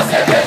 Você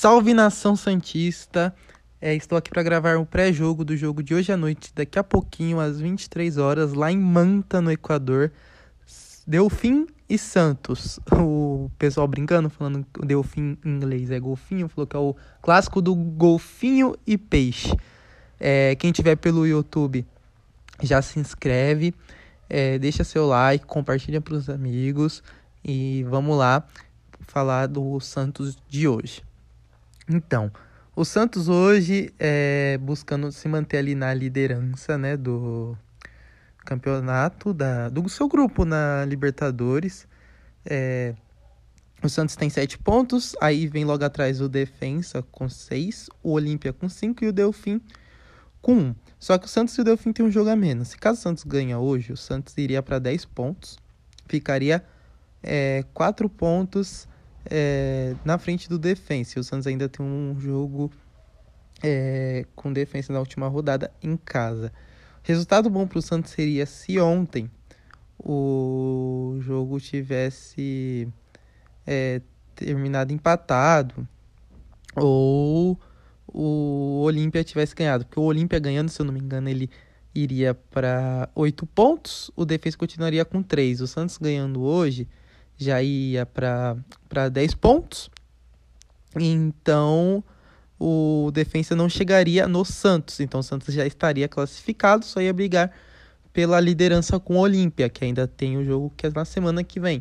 Salve nação Santista! É, estou aqui para gravar um pré-jogo do jogo de hoje à noite, daqui a pouquinho, às 23 horas, lá em Manta, no Equador. Delfim e Santos. O pessoal brincando, falando que o Delfim em inglês é golfinho, falou que é o clássico do golfinho e peixe. É, quem tiver pelo YouTube já se inscreve, é, deixa seu like, compartilha para os amigos e vamos lá falar do Santos de hoje. Então, o Santos hoje é buscando se manter ali na liderança, né, do campeonato da, do seu grupo na Libertadores. É, o Santos tem sete pontos, aí vem logo atrás o Defensa com seis, o Olímpia com cinco e o Delfim com um. Só que o Santos e o Delfim tem um jogo a menos. Se caso o Santos ganha hoje, o Santos iria para 10 pontos, ficaria é, 4 pontos é, na frente do Defensa. O Santos ainda tem um jogo é, com defesa na última rodada em casa. Resultado bom para o Santos seria se ontem o jogo tivesse é, terminado empatado ou o Olímpia tivesse ganhado. Porque o Olímpia ganhando, se eu não me engano, ele iria para 8 pontos, o Defesa continuaria com 3. O Santos ganhando hoje já ia para 10 pontos. Então o defensa não chegaria no Santos. Então o Santos já estaria classificado, só ia brigar pela liderança com o Olímpia, que ainda tem o jogo que é na semana que vem.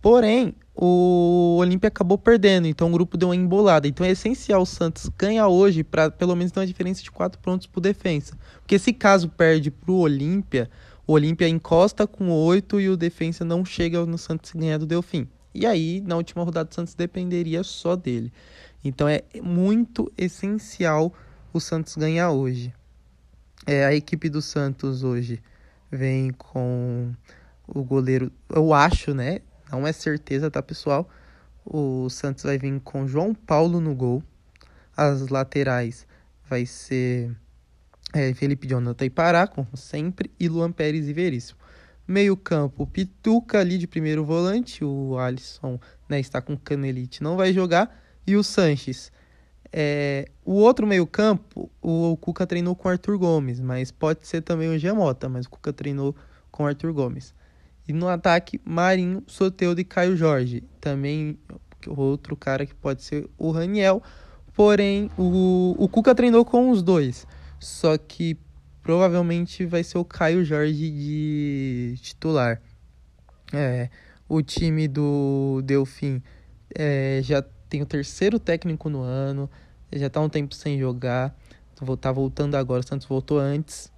Porém, o Olímpia acabou perdendo, então o grupo deu uma embolada. Então é essencial o Santos ganhar hoje para pelo menos ter uma diferença de 4 pontos para defensa. Porque se caso perde para o Olímpia, o Olímpia encosta com 8 e o defensa não chega no Santos ganhar do Delfim. E aí, na última rodada, o Santos dependeria só dele. Então é muito essencial o Santos ganhar hoje. É, a equipe do Santos hoje vem com o goleiro, eu acho, né? Não é certeza, tá, pessoal? O Santos vai vir com João Paulo no gol. As laterais vai ser é, Felipe Jonathan e Pará, como sempre, e Luan Pérez e Veríssimo. Meio campo, Pituca ali de primeiro volante, o Alisson né, está com canelite, não vai jogar, e o Sanches. É, o outro meio campo, o, o Cuca treinou com o Arthur Gomes, mas pode ser também o Giamota, mas o Cuca treinou com o Arthur Gomes. E no ataque, Marinho, Soteudo e Caio Jorge. Também outro cara que pode ser o Raniel, porém o, o Cuca treinou com os dois. Só que provavelmente vai ser o Caio Jorge de titular. É, o time do Delfim é, já tem o terceiro técnico no ano, já tá um tempo sem jogar, tá voltando agora, o Santos voltou antes.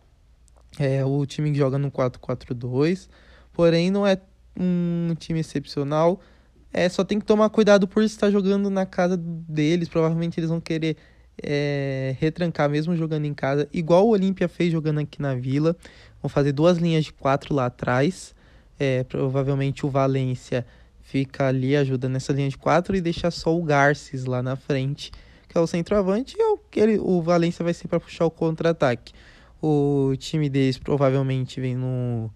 É o time que joga no 4-4-2, porém não é um time excepcional. É, só tem que tomar cuidado por estar jogando na casa deles, provavelmente eles vão querer é, retrancar mesmo jogando em casa, igual o Olímpia fez jogando aqui na Vila. Vão fazer duas linhas de quatro lá atrás. É, provavelmente o Valência fica ali ajudando nessa linha de quatro e deixa só o Garces lá na frente, que é o centroavante, e o, ele, o Valência vai ser para puxar o contra-ataque. O time deles provavelmente vem no,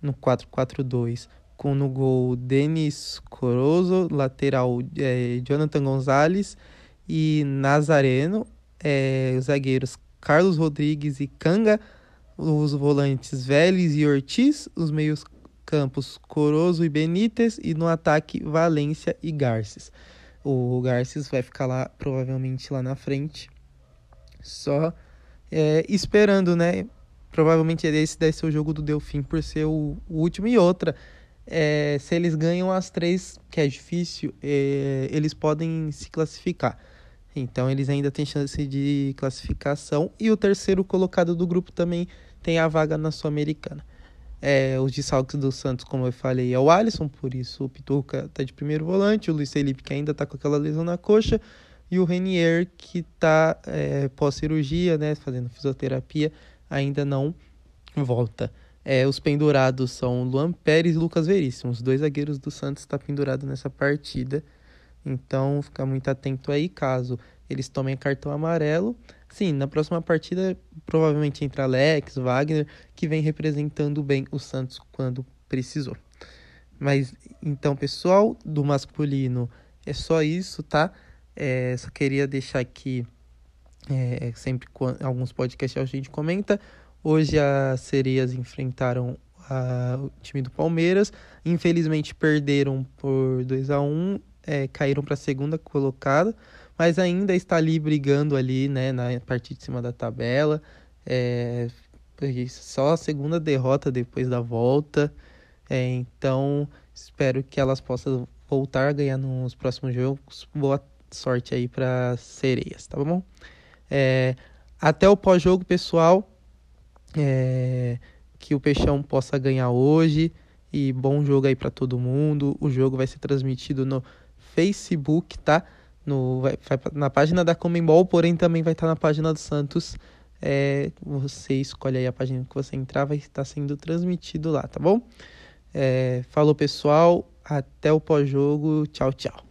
no 4-4-2 com no gol Denis Corozo, lateral é, Jonathan Gonzalez e Nazareno, é, os zagueiros Carlos Rodrigues e Canga, os volantes Vélez e Ortiz, os meios campos Corozo e Benítez e no ataque Valência e Garces. O Garces vai ficar lá provavelmente lá na frente, só é, esperando, né? Provavelmente esse deve ser o jogo do Delfim por ser o, o último e outra. É, se eles ganham as três, que é difícil, é, eles podem se classificar. Então eles ainda têm chance de classificação. E o terceiro colocado do grupo também tem a vaga na Sul-Americana. É, os desfalques do Santos, como eu falei, é o Alisson, por isso o Pituca tá de primeiro volante, o Luiz Felipe que ainda tá com aquela lesão na coxa, e o Renier que tá é, pós-cirurgia, né, fazendo fisioterapia, ainda não volta. É, os pendurados são Luan Pérez e Lucas Veríssimo. Os dois zagueiros do Santos estão tá pendurados nessa partida. Então, fica muito atento aí, caso eles tomem cartão amarelo. Sim, na próxima partida, provavelmente entra Alex, Wagner, que vem representando bem o Santos quando precisou. Mas, então, pessoal, do masculino é só isso, tá? É, só queria deixar aqui, é, sempre alguns podcasts a gente comenta. Hoje as sereias enfrentaram a, o time do Palmeiras. Infelizmente perderam por 2 a 1 é, caíram para a segunda colocada, mas ainda está ali brigando ali, né, na parte de cima da tabela. É, só a segunda derrota depois da volta. É, então, espero que elas possam voltar a ganhar nos próximos jogos. Boa sorte aí para sereias, tá bom? É, até o pós-jogo, pessoal. É, que o Peixão possa ganhar hoje. E bom jogo aí para todo mundo. O jogo vai ser transmitido no Facebook, tá? No, vai, vai na página da Comembol, porém também vai estar tá na página do Santos. É, você escolhe aí a página que você entrar, vai estar sendo transmitido lá, tá bom? É, falou pessoal, até o pós-jogo, tchau, tchau.